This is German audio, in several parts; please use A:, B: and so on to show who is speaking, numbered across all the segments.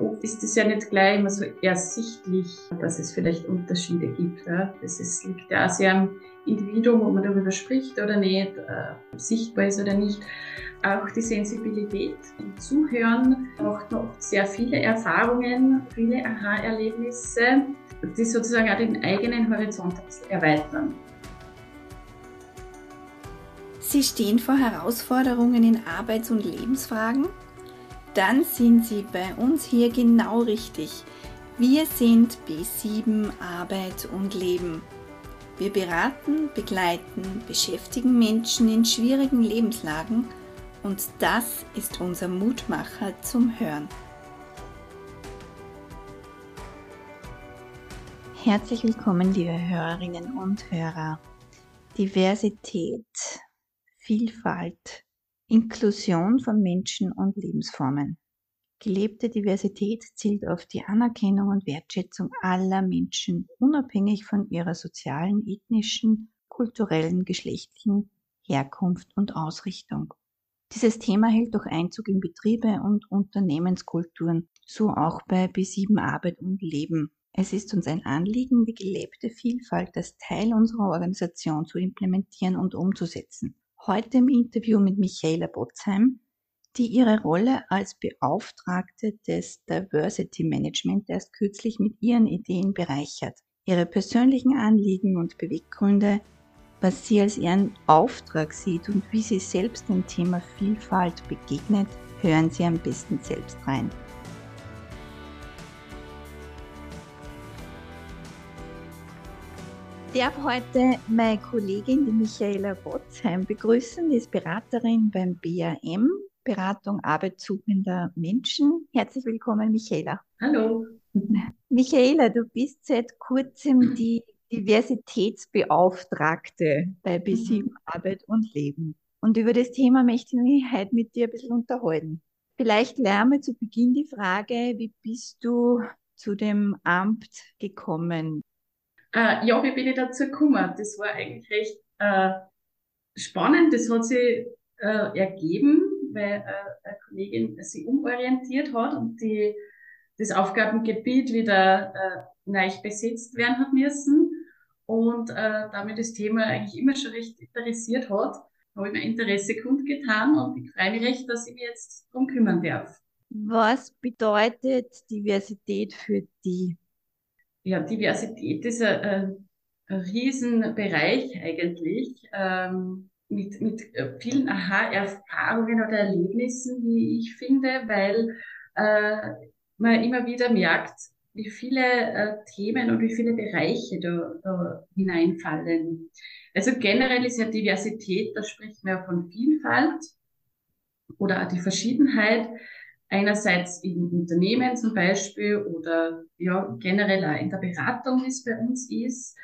A: Oft ist es ja nicht gleich immer so ersichtlich, dass es vielleicht Unterschiede gibt. Ja? Das ist, liegt ja auch sehr am Individuum, ob man darüber spricht oder nicht, äh, sichtbar ist oder nicht. Auch die Sensibilität im Zuhören man oft sehr viele Erfahrungen, viele Aha-Erlebnisse, die sozusagen auch den eigenen Horizont erweitern.
B: Sie stehen vor Herausforderungen in Arbeits- und Lebensfragen? Dann sind Sie bei uns hier genau richtig. Wir sind B7 Arbeit und Leben. Wir beraten, begleiten, beschäftigen Menschen in schwierigen Lebenslagen und das ist unser Mutmacher zum Hören. Herzlich willkommen, liebe Hörerinnen und Hörer. Diversität Vielfalt, Inklusion von Menschen und Lebensformen. Gelebte Diversität zielt auf die Anerkennung und Wertschätzung aller Menschen, unabhängig von ihrer sozialen, ethnischen, kulturellen, geschlechtlichen Herkunft und Ausrichtung. Dieses Thema hält doch Einzug in Betriebe und Unternehmenskulturen, so auch bei B7 Arbeit und Leben. Es ist uns ein Anliegen, die gelebte Vielfalt als Teil unserer Organisation zu implementieren und umzusetzen heute im Interview mit Michaela Botzheim, die ihre Rolle als Beauftragte des Diversity Management erst kürzlich mit ihren Ideen bereichert. Ihre persönlichen Anliegen und Beweggründe, was sie als ihren Auftrag sieht und wie sie selbst dem Thema Vielfalt begegnet, hören Sie am besten selbst rein. Darf heute meine Kollegin, die Michaela Botzheim, begrüßen. Die ist Beraterin beim BAM, Beratung arbeitssuchender Menschen. Herzlich willkommen, Michaela.
A: Hallo.
B: Michaela, du bist seit kurzem die Diversitätsbeauftragte bei B7 mhm. Arbeit und Leben. Und über das Thema möchte ich mich heute mit dir ein bisschen unterhalten. Vielleicht lerne zu Beginn die Frage, wie bist du zu dem Amt gekommen?
A: Äh, ja, wie bin ich dazu gekommen? Das war eigentlich recht äh, spannend. Das hat sich äh, ergeben, weil äh, eine Kollegin sich umorientiert hat und die, das Aufgabengebiet wieder äh, neu besetzt werden hat müssen und äh, damit das Thema eigentlich immer schon recht interessiert hat, habe ich mir Interesse kundgetan und ich freue mich recht, dass ich mich jetzt darum kümmern darf.
B: Was bedeutet Diversität für die?
A: Ja, Diversität ist ein, ein Riesenbereich eigentlich, ähm, mit, mit vielen Aha-Erfahrungen oder Erlebnissen, wie ich finde, weil äh, man immer wieder merkt, wie viele äh, Themen und wie viele Bereiche da, da hineinfallen. Also generell ist ja Diversität, da spricht man ja von Vielfalt oder auch die Verschiedenheit einerseits in Unternehmen zum Beispiel oder ja generell auch in der Beratung, wie es bei uns ist,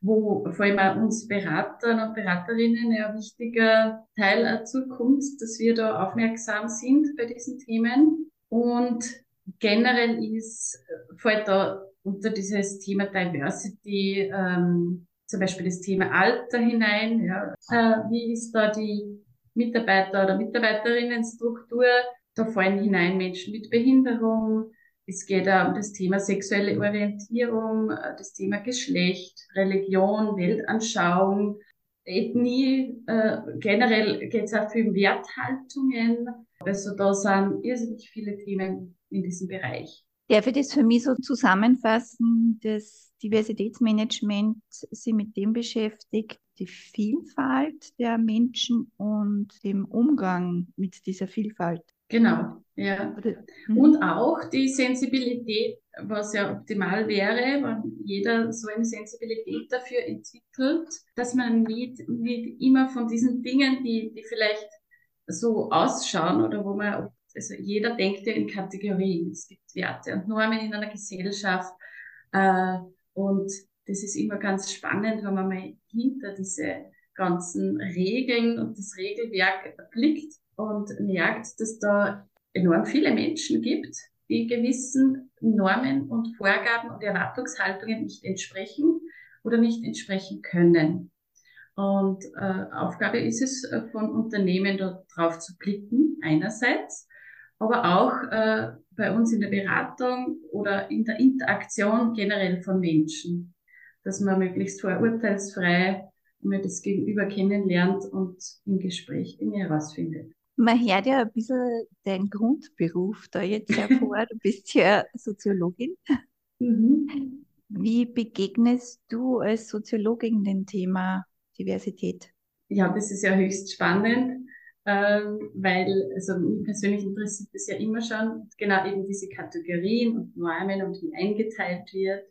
A: wo vor allem auch uns Berater und Beraterinnen ein wichtiger Teil zukommt, dass wir da aufmerksam sind bei diesen Themen. Und generell ist, fällt da unter dieses Thema Diversity ähm, zum Beispiel das Thema Alter hinein. Ja. Äh, wie ist da die Mitarbeiter- oder Mitarbeiterinnenstruktur? Da fallen hinein Menschen mit Behinderung. Es geht um das Thema sexuelle Orientierung, äh, das Thema Geschlecht, Religion, Weltanschauung, Ethnie. Äh, generell geht es auch viel um Werthaltungen. Also da sind irrsinnig viele Themen in diesem Bereich.
B: Darf ich das für mich so zusammenfassen, dass Diversitätsmanagement sich mit dem beschäftigt, die Vielfalt der Menschen und dem Umgang mit dieser Vielfalt
A: Genau, ja. Mhm. Und auch die Sensibilität, was ja optimal wäre, wenn jeder so eine Sensibilität dafür entwickelt, dass man nicht, nicht immer von diesen Dingen, die, die vielleicht so ausschauen oder wo man, also jeder denkt ja in Kategorien. Es gibt Werte und Normen in einer Gesellschaft äh, und das ist immer ganz spannend, wenn man mal hinter diese ganzen Regeln und das Regelwerk blickt und merkt, dass da enorm viele Menschen gibt, die gewissen Normen und Vorgaben und Erwartungshaltungen nicht entsprechen oder nicht entsprechen können. Und äh, Aufgabe ist es äh, von Unternehmen darauf zu blicken, einerseits, aber auch äh, bei uns in der Beratung oder in der Interaktion generell von Menschen, dass man möglichst vorurteilsfrei mir das Gegenüber kennenlernt und im Gespräch Dinge herausfindet.
B: Man hört ja ein bisschen deinen Grundberuf da jetzt hervor. Du bist ja Soziologin. Mhm. Wie begegnest du als Soziologin dem Thema Diversität?
A: Ja, das ist ja höchst spannend, ähm, weil, also mich persönlich interessiert das ja immer schon, genau eben diese Kategorien und Normen und wie eingeteilt wird.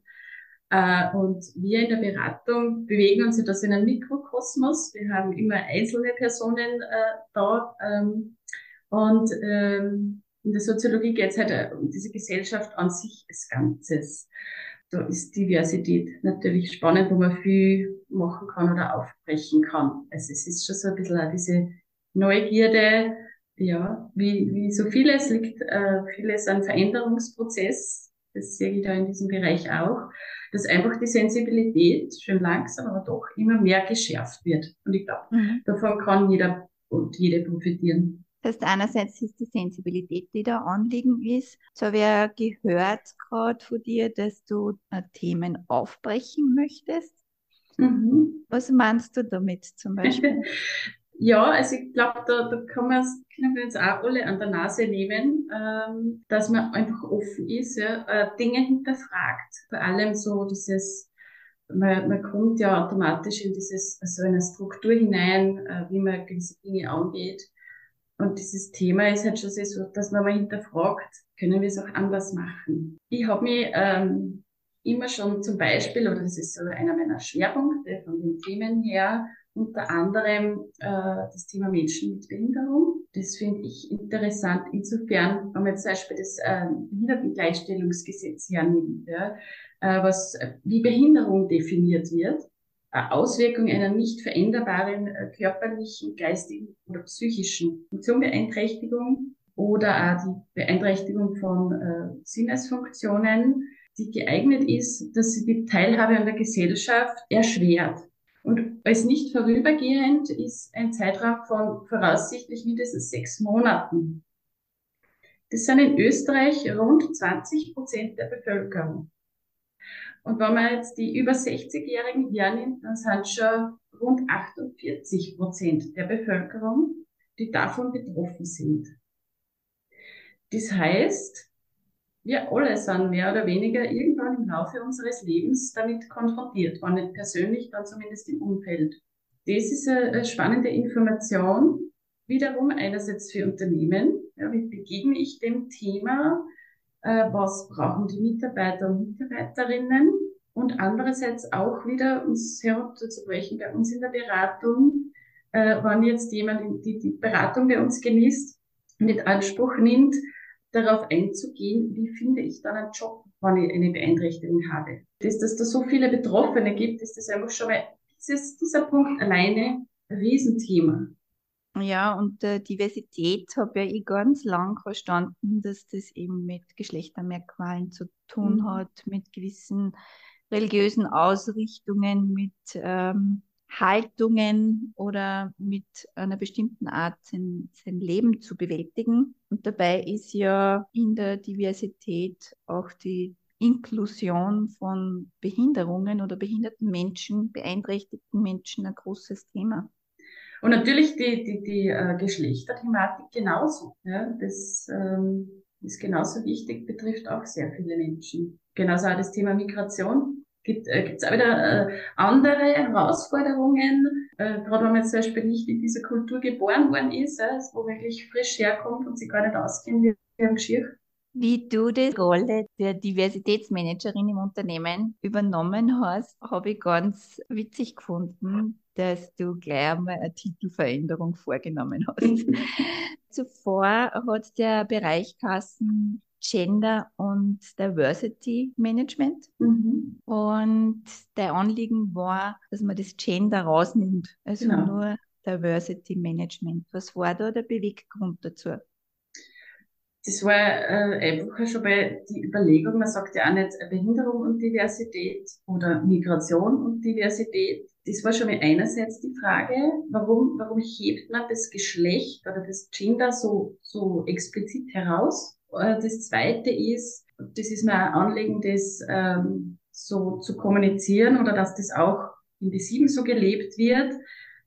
A: Äh, und wir in der Beratung bewegen uns ja das in einem Mikrokosmos. Wir haben immer einzelne Personen äh, da. Ähm, und ähm, in der Soziologie geht es halt äh, um diese Gesellschaft an sich als Ganzes. Da ist Diversität natürlich spannend, wo man viel machen kann oder aufbrechen kann. Also es ist schon so ein bisschen auch diese Neugierde, ja, wie, wie so vieles liegt, äh, vieles an Veränderungsprozess. Das sehe ich da in diesem Bereich auch dass einfach die Sensibilität schön langsam, aber doch immer mehr geschärft wird. Und ich glaube, mhm. davon kann jeder und jede profitieren.
B: Das heißt, einerseits ist die Sensibilität, die da anliegen ist. So habe ich ja gehört gerade von dir, dass du äh, Themen aufbrechen möchtest. Mhm. Was meinst du damit zum Beispiel?
A: Ja, also ich glaube, da, da kann man können wir uns auch alle an der Nase nehmen, ähm, dass man einfach offen ist, ja, äh, Dinge hinterfragt. Vor allem so dieses, man, man kommt ja automatisch in dieses, so eine Struktur hinein, äh, wie man gewisse Dinge angeht. Und dieses Thema ist halt schon so, dass man mal hinterfragt, können wir es auch anders machen. Ich habe mich ähm, immer schon zum Beispiel, oder das ist so einer meiner Schwerpunkte von den Themen her, unter anderem äh, das Thema Menschen mit Behinderung. Das finde ich interessant. Insofern, wenn man zum Beispiel das äh, Behindertengleichstellungsgesetz hernimmt, ja, äh, was, wie Behinderung definiert wird, äh, Auswirkung einer nicht veränderbaren äh, körperlichen, geistigen oder psychischen Funktionbeeinträchtigung oder auch die Beeinträchtigung von äh, Sinnesfunktionen, die geeignet ist, dass sie die Teilhabe an der Gesellschaft erschwert. Und als nicht vorübergehend ist ein Zeitraum von voraussichtlich mindestens sechs Monaten. Das sind in Österreich rund 20 Prozent der Bevölkerung. Und wenn man jetzt die über 60-Jährigen hernimmt, dann sind schon rund 48 Prozent der Bevölkerung, die davon betroffen sind. Das heißt, wir alle sind mehr oder weniger irgendwann im Laufe unseres Lebens damit konfrontiert, wenn nicht persönlich, dann zumindest im Umfeld. Das ist eine spannende Information, wiederum einerseits für Unternehmen, ja, wie begegne ich dem Thema, äh, was brauchen die Mitarbeiter und Mitarbeiterinnen? Und andererseits auch wieder uns herunterzubrechen bei uns in der Beratung, äh, wenn jetzt jemand die, die Beratung bei uns genießt, mit Anspruch nimmt, darauf einzugehen, wie finde ich dann einen Job, wenn ich eine Beeinträchtigung habe. Dass, dass da so viele Betroffene gibt, ist das einfach schon mal, dieses, dieser Punkt alleine ein Riesenthema.
B: Ja, und äh, Diversität habe ja ich ganz lang verstanden, dass das eben mit Geschlechtermerkmalen zu tun mhm. hat, mit gewissen religiösen Ausrichtungen, mit ähm, Haltungen oder mit einer bestimmten Art sein, sein Leben zu bewältigen. Und dabei ist ja in der Diversität auch die Inklusion von Behinderungen oder behinderten Menschen, beeinträchtigten Menschen ein großes Thema.
A: Und natürlich die, die, die äh, Geschlechterthematik genauso. Ja? Das ähm, ist genauso wichtig, betrifft auch sehr viele Menschen. Genauso auch das Thema Migration gibt äh, es auch wieder äh, andere Herausforderungen, äh, gerade wenn man zum Beispiel nicht in dieser Kultur geboren worden ist, äh, wo wirklich frisch herkommt und sich gar nicht auskennt wie, am Geschirr.
B: Wie du die Rolle der Diversitätsmanagerin im Unternehmen übernommen hast, habe ich ganz witzig gefunden, dass du gleich einmal eine Titelveränderung vorgenommen hast. Zuvor hat der Bereich Kassen Gender und Diversity Management. Mhm. Und der Anliegen war, dass man das Gender rausnimmt, also genau. nur Diversity Management. Was war da der Beweggrund dazu?
A: Das war äh, einfach schon bei die Überlegung, man sagt ja auch nicht Behinderung und Diversität oder Migration und Diversität. Das war schon mal einerseits die Frage, warum, warum hebt man das Geschlecht oder das Gender so, so explizit heraus? Äh, das zweite ist, das ist mir ein Anliegen, das ähm, so zu kommunizieren oder dass das auch in die Sieben so gelebt wird,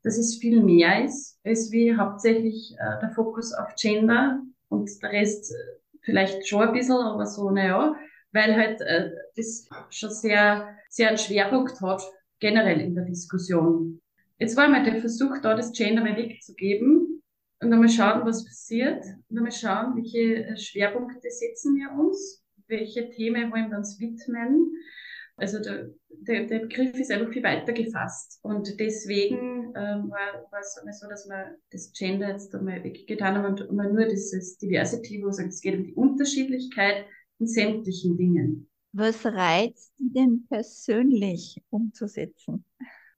A: dass es viel mehr ist, als wie hauptsächlich äh, der Fokus auf Gender und der Rest äh, vielleicht schon ein bisschen, aber so, naja, weil halt äh, das schon sehr, sehr einen Schwerpunkt hat, generell in der Diskussion. Jetzt war mal der Versuch da, das Gender mal wegzugeben und dann mal schauen, was passiert und dann mal schauen, welche äh, Schwerpunkte setzen wir uns, welche Themen wollen wir uns widmen. Also der, der, der Begriff ist einfach viel weiter gefasst. Und deswegen ähm, war, war es so, dass wir das Gender jetzt einmal weggetan haben und mal nur dieses Diversity, wo es geht um die Unterschiedlichkeit in sämtlichen Dingen.
B: Was reizt die denn persönlich umzusetzen?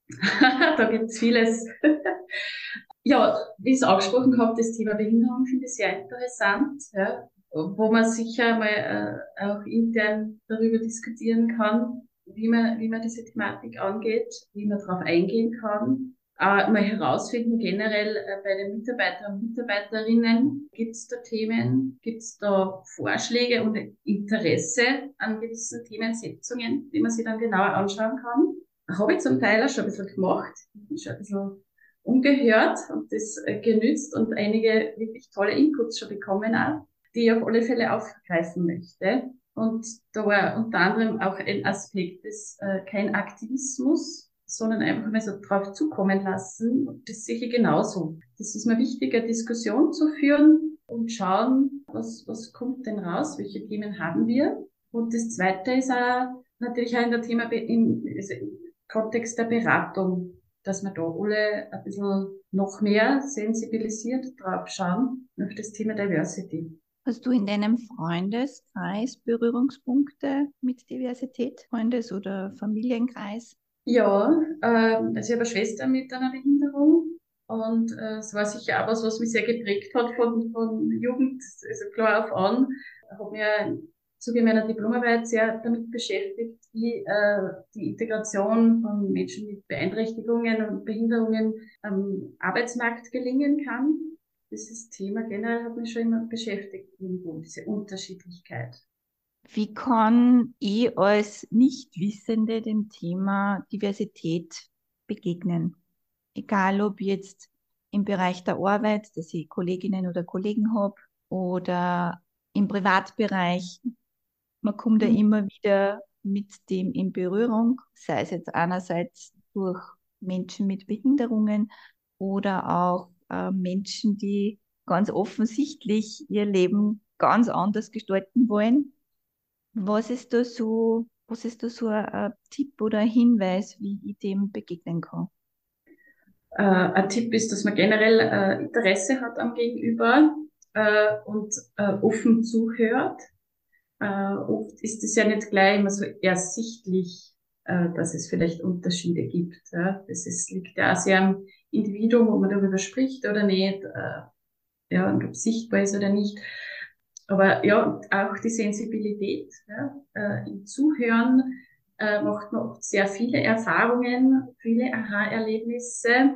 A: da gibt es vieles. ja, wie es angesprochen habe, das Thema Behinderung finde ich sehr interessant, ja, wo man sicher mal äh, auch intern darüber diskutieren kann, wie man, wie man diese Thematik angeht, wie man darauf eingehen kann. Äh, mal herausfinden generell äh, bei den Mitarbeitern und Mitarbeiterinnen, gibt es da Themen, gibt es da Vorschläge und Interesse an gewissen Themensetzungen, die man sich dann genauer anschauen kann. Habe ich zum Teil auch schon ein bisschen gemacht, schon ein bisschen umgehört und das äh, genützt und einige wirklich tolle Inputs schon bekommen auch, die ich auf alle Fälle aufgreifen möchte. Und da war unter anderem auch ein Aspekt des äh, kein Aktivismus, sondern einfach mal so drauf zukommen lassen. Das sehe ich genauso. Das ist mir wichtig, eine Diskussion zu führen und schauen, was, was kommt denn raus, welche Themen haben wir. Und das Zweite ist auch natürlich auch in der Thema im, also Kontext der Beratung, dass wir da alle ein bisschen noch mehr sensibilisiert drauf schauen auf das Thema Diversity.
B: Hast du in deinem Freundeskreis Berührungspunkte mit Diversität, Freundes- oder Familienkreis?
A: Ja, äh, also ich habe eine Schwester mit einer Behinderung und äh, es war sicher auch was, was mich sehr geprägt hat von, von Jugend, also klar auf an. Habe mir Zuge meiner Diplomarbeit sehr damit beschäftigt, wie äh, die Integration von Menschen mit Beeinträchtigungen und Behinderungen am Arbeitsmarkt gelingen kann dieses Thema generell hat mich schon immer beschäftigt, irgendwo, diese Unterschiedlichkeit.
B: Wie kann ich als Nichtwissende dem Thema Diversität begegnen? Egal ob jetzt im Bereich der Arbeit, dass ich Kolleginnen oder Kollegen habe oder im Privatbereich. Man kommt mhm. ja immer wieder mit dem in Berührung, sei es jetzt einerseits durch Menschen mit Behinderungen oder auch äh, Menschen, die ganz offensichtlich ihr Leben ganz anders gestalten wollen. Was ist da so, was ist da so ein, ein Tipp oder ein Hinweis, wie ich dem begegnen kann?
A: Äh, ein Tipp ist, dass man generell äh, Interesse hat am Gegenüber äh, und äh, offen zuhört. Äh, oft ist es ja nicht gleich immer so ersichtlich, äh, dass es vielleicht Unterschiede gibt. Ja? Das ist, liegt ja auch sehr am Individuum, ob man darüber spricht oder nicht, äh, ja, und ob es sichtbar ist oder nicht. Aber ja, auch die Sensibilität, ja, äh, im Zuhören äh, macht man oft sehr viele Erfahrungen, viele Aha-Erlebnisse,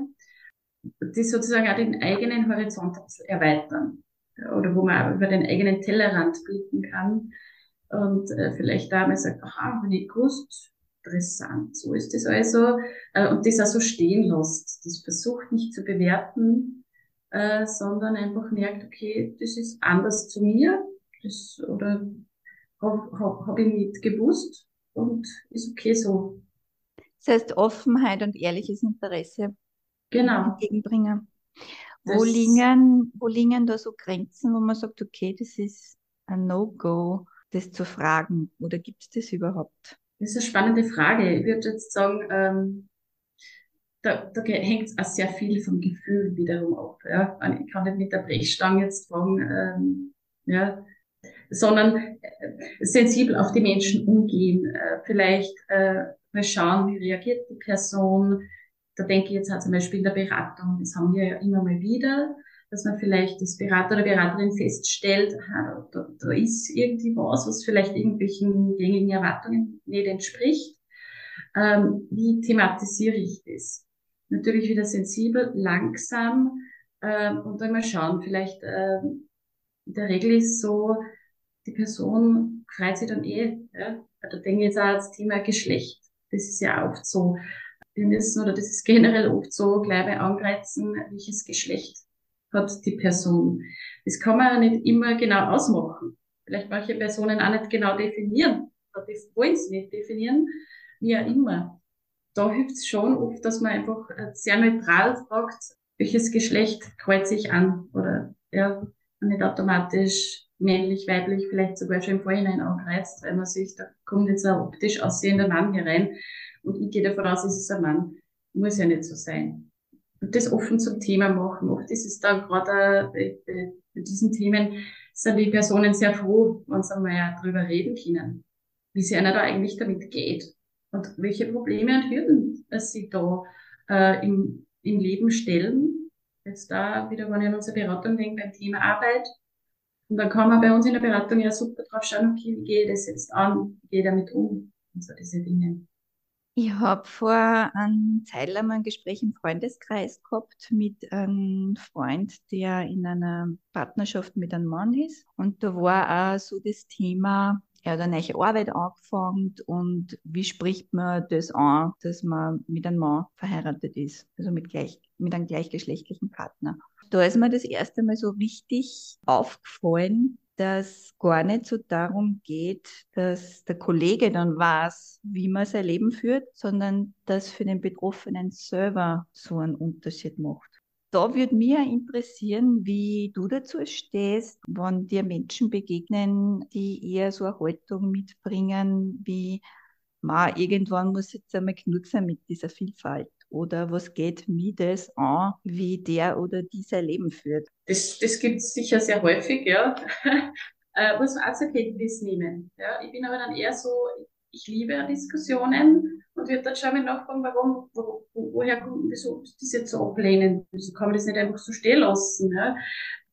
A: die sozusagen auch den eigenen Horizont erweitern. Oder wo man auch über den eigenen Tellerrand blicken kann und äh, vielleicht da mal sagt, aha, wenn ich gewusst, interessant. So ist es also. Äh, und das auch so stehen lässt. Das versucht nicht zu bewerten, äh, sondern einfach merkt, okay, das ist anders zu mir. Das, oder habe hab, hab ich nicht gewusst und ist okay so.
B: Das heißt Offenheit und ehrliches Interesse genau. entgegenbringen. Wo liegen, wo liegen da so Grenzen, wo man sagt, okay, das ist ein No-Go, das zu fragen? Oder gibt es das überhaupt?
A: Das ist eine spannende Frage. Ich würde jetzt sagen, ähm, da, da hängt auch sehr viel vom Gefühl wiederum ab. Ja? Ich kann nicht mit der Brechstange jetzt fragen, ähm, ja, sondern äh, sensibel auf die Menschen umgehen. Äh, vielleicht äh, mal schauen, wie reagiert die Person. Da denke ich jetzt auch zum Beispiel in der Beratung, das haben wir ja immer mal wieder dass man vielleicht das Berater oder Beraterin feststellt, aha, da, da ist irgendwie was, was vielleicht irgendwelchen gängigen Erwartungen nicht entspricht. Ähm, wie thematisiere ich das? Natürlich wieder sensibel, langsam ähm, und dann mal schauen, vielleicht ähm, in der Regel ist so, die Person freut sich dann eh. Ja? Da denke ich jetzt auch ans Thema Geschlecht. Das ist ja oft so. Wir müssen, oder das ist generell oft so, gleich bei angreizen, welches Geschlecht hat die Person. Das kann man ja nicht immer genau ausmachen. Vielleicht manche Personen auch nicht genau definieren. Oder wollen sie nicht definieren. Wie auch immer. Da hilft es schon oft, dass man einfach äh, sehr neutral fragt, welches Geschlecht kreuzt sich an. Oder ja, nicht automatisch männlich, weiblich, vielleicht sogar schon im Vorhinein angereizt, weil man sich, da kommt jetzt ein optisch aussehender Mann hier rein und ich gehe davon aus, es ist ein Mann. Muss ja nicht so sein. Und das offen zum Thema machen. Oft ist es dann gerade bei, bei, bei diesen Themen, sind die Personen sehr froh, wenn sie ja drüber reden können, wie es einer da eigentlich damit geht und welche Probleme und Hürden dass sie da äh, im, im Leben stellen. Jetzt da wieder, wenn ich an unsere Beratung denke, beim Thema Arbeit, und dann kann man bei uns in der Beratung ja super drauf schauen, okay, wie gehe ich das jetzt an, wie gehe ich damit um und so diese Dinge.
B: Ich habe vor einem Zeit lang ein Gespräch im Freundeskreis gehabt mit einem Freund, der in einer Partnerschaft mit einem Mann ist. Und da war auch so das Thema, er hat eine neue Arbeit angefangen und wie spricht man das an, dass man mit einem Mann verheiratet ist, also mit, gleich, mit einem gleichgeschlechtlichen Partner da ist mir das erste Mal so richtig aufgefallen, dass gar nicht so darum geht, dass der Kollege dann weiß, wie man sein Leben führt, sondern dass für den Betroffenen selber so einen Unterschied macht. Da würde mich interessieren, wie du dazu stehst, wenn dir Menschen begegnen, die eher so eine Haltung mitbringen, wie, ma, irgendwann muss jetzt einmal genug sein mit dieser Vielfalt. Oder was geht mir das an, wie der oder dieser Leben führt?
A: Das, das gibt es sicher sehr häufig, ja. äh, muss man auch zur Kenntnis nehmen. Ja. Ich bin aber dann eher so, ich liebe Diskussionen und würde dann schon mal nachfragen, warum, wo, woher kommt das, das jetzt so ablehnen? Wieso kann man das nicht einfach so stehen lassen? Ja?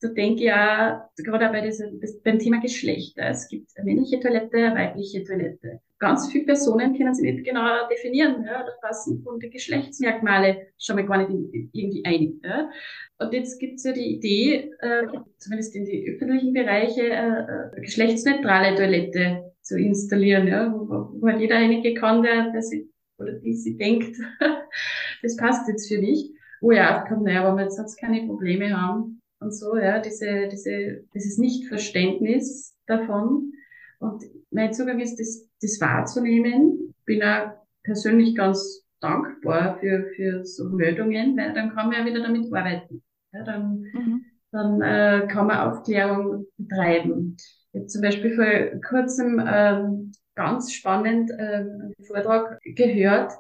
A: Da denke ich auch, gerade auch bei diesem, beim Thema Geschlechter. Es gibt eine männliche Toilette, eine weibliche Toilette ganz viele Personen können sich nicht genau definieren. Ja, da passen von den Geschlechtsmerkmale schon mal gar nicht irgendwie ein. Ja. Und jetzt gibt's ja die Idee, äh, zumindest in die öffentlichen Bereiche, äh, geschlechtsneutrale Toilette zu installieren, ja, wo, wo halt jeder einige kann, der, der sich, oder die sie denkt, das passt jetzt für mich. Wo ja aufkommt, naja, aber wir jetzt sonst keine Probleme haben und so, ja, diese, diese, dieses Nichtverständnis davon. Und mein Zugang ist, das, das wahrzunehmen. Bin auch persönlich ganz dankbar für, für so Meldungen, weil dann kann man ja wieder damit arbeiten. Ja, dann mhm. dann äh, kann man Aufklärung betreiben. Ich habe zum Beispiel vor kurzem ähm, ganz spannend äh, einen Vortrag gehört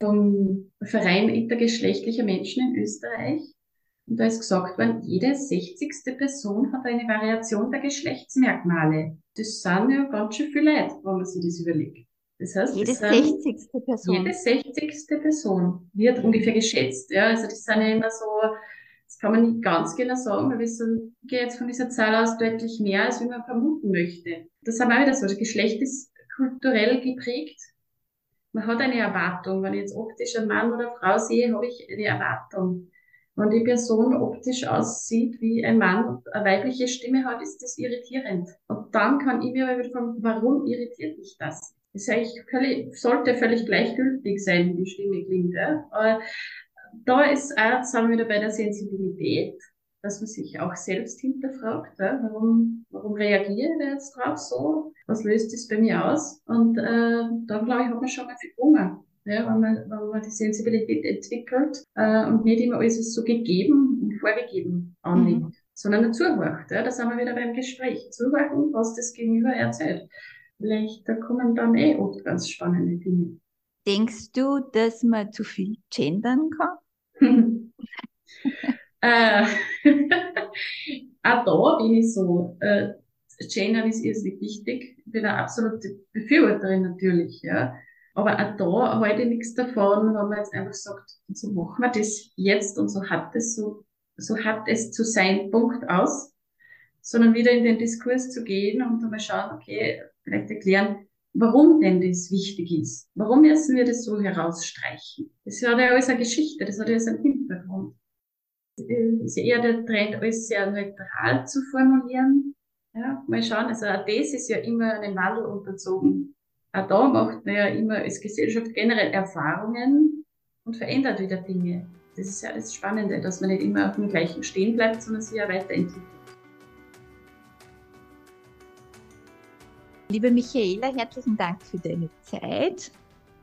A: vom Verein intergeschlechtlicher Menschen in Österreich. Und da ist gesagt worden, jede sechzigste Person hat eine Variation der Geschlechtsmerkmale. Das sind ja ganz schön viele Leute, wenn man sich das überlegt. Das heißt,
B: jede sechzigste Person.
A: Jede sechzigste Person wird ungefähr geschätzt. Ja, also das sind ja immer so, das kann man nicht ganz genau sagen, weil wir sind, gehe jetzt von dieser Zahl aus deutlich mehr, als wie man vermuten möchte. Das haben wir auch wieder so. Das Geschlecht ist kulturell geprägt. Man hat eine Erwartung. Wenn ich jetzt optisch einen Mann oder eine Frau sehe, habe ich eine Erwartung. Wenn die Person optisch aussieht wie ein Mann und eine weibliche Stimme hat, ist das irritierend. Und dann kann ich mir aber wieder fragen, warum irritiert mich das? Das völlig, sollte völlig gleichgültig sein, wie die Stimme klingt. Ja? Aber da ist auch, sagen wir wieder bei der Sensibilität, dass man sich auch selbst hinterfragt, ja? warum, warum reagiere ich jetzt drauf so? Was löst das bei mir aus? Und äh, dann, glaube ich, hat man schon mal viel Hunger ja, wenn, man, wenn man die Sensibilität entwickelt äh, und nicht immer alles so gegeben und vorgegeben annimmt, mhm. sondern zuhört. Ja, da sind wir wieder beim Gespräch. Zuhören, was das Gegenüber erzählt. Vielleicht da kommen dann eh oft ganz spannende Dinge.
B: Denkst du, dass man zu viel gendern kann?
A: äh, auch da bin ich so. Äh, Gendern ist irrsinnig wichtig. Ich bin eine absolute Befürworterin natürlich, ja. Aber auch da halte ich nichts davon, wenn man jetzt einfach sagt, so machen wir das jetzt und so hat es so, so hat es zu sein, Punkt aus, sondern wieder in den Diskurs zu gehen und mal schauen, okay, vielleicht erklären, warum denn das wichtig ist. Warum müssen wir das so herausstreichen? Das hat ja alles eine Geschichte, das hat ja alles einen Hintergrund. Es ist ja eher der Trend, alles sehr neutral zu formulieren Ja, mal schauen, also das ist ja immer einen Wandel unterzogen. Auch da macht man ja immer als Gesellschaft generell Erfahrungen und verändert wieder Dinge. Das ist ja das Spannende, dass man nicht immer auf dem gleichen stehen bleibt, sondern sich ja weiterentwickelt.
B: Liebe Michaela, herzlichen Dank für deine Zeit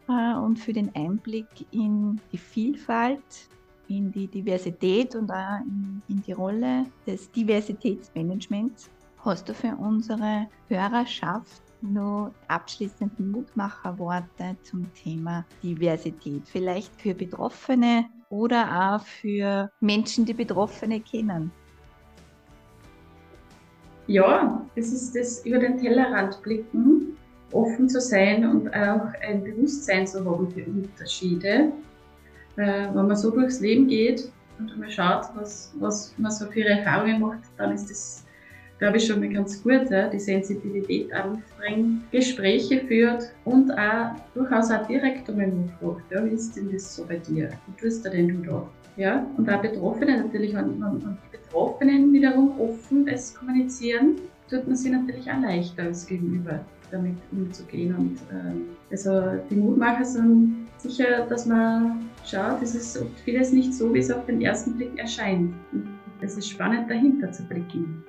B: äh, und für den Einblick in die Vielfalt, in die Diversität und auch in, in die Rolle des Diversitätsmanagements. Hast du für unsere Hörerschaft noch abschließende Mutmacherworte zum Thema Diversität? Vielleicht für Betroffene oder auch für Menschen, die Betroffene kennen?
A: Ja, das ist das über den Tellerrand blicken, offen zu sein und auch ein Bewusstsein zu haben für Unterschiede. Äh, wenn man so durchs Leben geht und man schaut, was, was man so für Erfahrungen macht, dann ist das, glaube ich, schon mal ganz gut, ja, die Sensibilität anbringt, Gespräche führt und auch durchaus auch direkt einmal fragt, ja, wie ist denn das so bei dir? Wie tust du denn du da? Ja, und auch Betroffene natürlich, wenn, wenn die Betroffenen wiederum offen das kommunizieren, tut man sich natürlich auch leichter als Gegenüber damit umzugehen. Und ähm, also die Mutmacher sind sicher, dass man schaut, es ist oft vieles nicht so, wie es auf den ersten Blick erscheint. Und es ist spannend, dahinter zu blicken.